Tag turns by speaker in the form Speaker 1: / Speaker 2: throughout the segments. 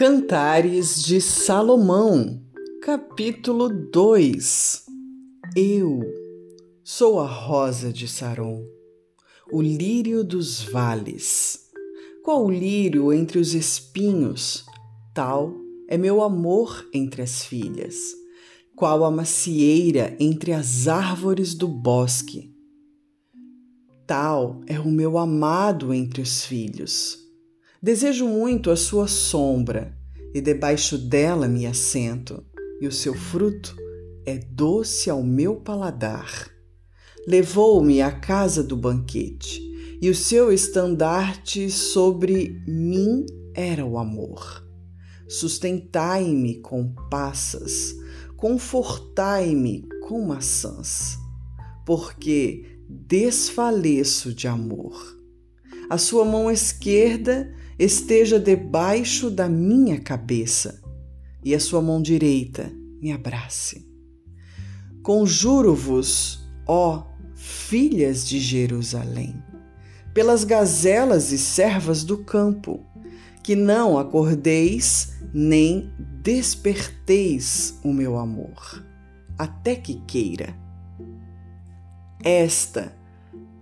Speaker 1: Cantares de Salomão, capítulo 2 Eu sou a rosa de Saron, o lírio dos vales. Qual lírio entre os espinhos, tal é meu amor entre as filhas. Qual a macieira entre as árvores do bosque. Tal é o meu amado entre os filhos Desejo muito a sua sombra, e debaixo dela me assento, e o seu fruto é doce ao meu paladar. Levou-me à casa do banquete, e o seu estandarte sobre mim era o amor. Sustentai-me com passas, confortai-me com maçãs, porque desfaleço de amor. A sua mão esquerda esteja debaixo da minha cabeça e a sua mão direita me abrace. Conjuro-vos, ó filhas de Jerusalém, pelas gazelas e servas do campo, que não acordeis nem desperteis o meu amor, até que queira. Esta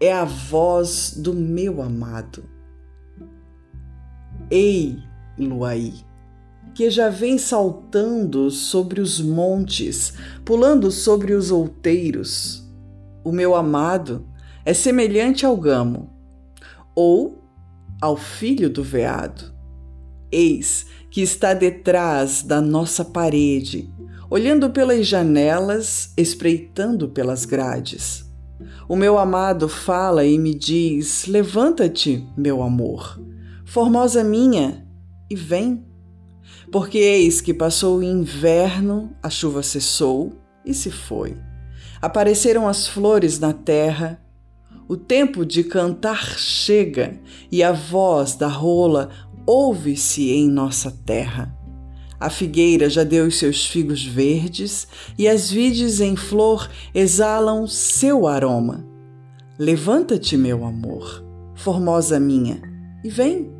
Speaker 1: é a voz do meu amado Ei, Luaí, que já vem saltando sobre os montes, pulando sobre os outeiros. O meu amado é semelhante ao gamo, ou ao filho do veado. Eis que está detrás da nossa parede, olhando pelas janelas, espreitando pelas grades. O meu amado fala e me diz: Levanta-te, meu amor Formosa minha, e vem. Porque eis que passou o inverno, a chuva cessou e se foi. Apareceram as flores na terra, o tempo de cantar chega e a voz da rola ouve-se em nossa terra. A figueira já deu os seus figos verdes e as vides em flor exalam seu aroma. Levanta-te, meu amor, formosa minha, e vem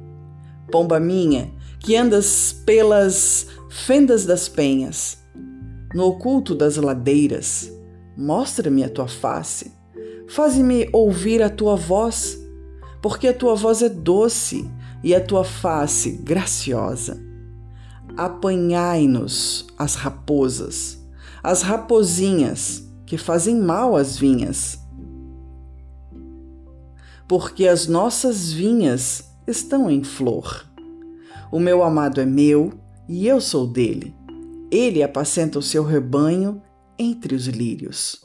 Speaker 1: pomba minha, que andas pelas fendas das penhas, no oculto das ladeiras, mostra-me a tua face, faze-me ouvir a tua voz, porque a tua voz é doce e a tua face graciosa. Apanhai-nos as raposas, as rapozinhas que fazem mal às vinhas. Porque as nossas vinhas estão em flor. O meu amado é meu e eu sou dele. Ele apacenta o seu rebanho entre os lírios,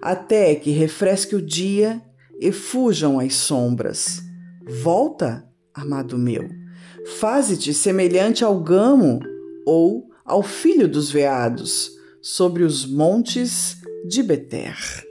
Speaker 1: até que refresque o dia e fujam as sombras. Volta, amado meu, faze-te semelhante ao gamo ou ao filho dos veados sobre os montes de Beter.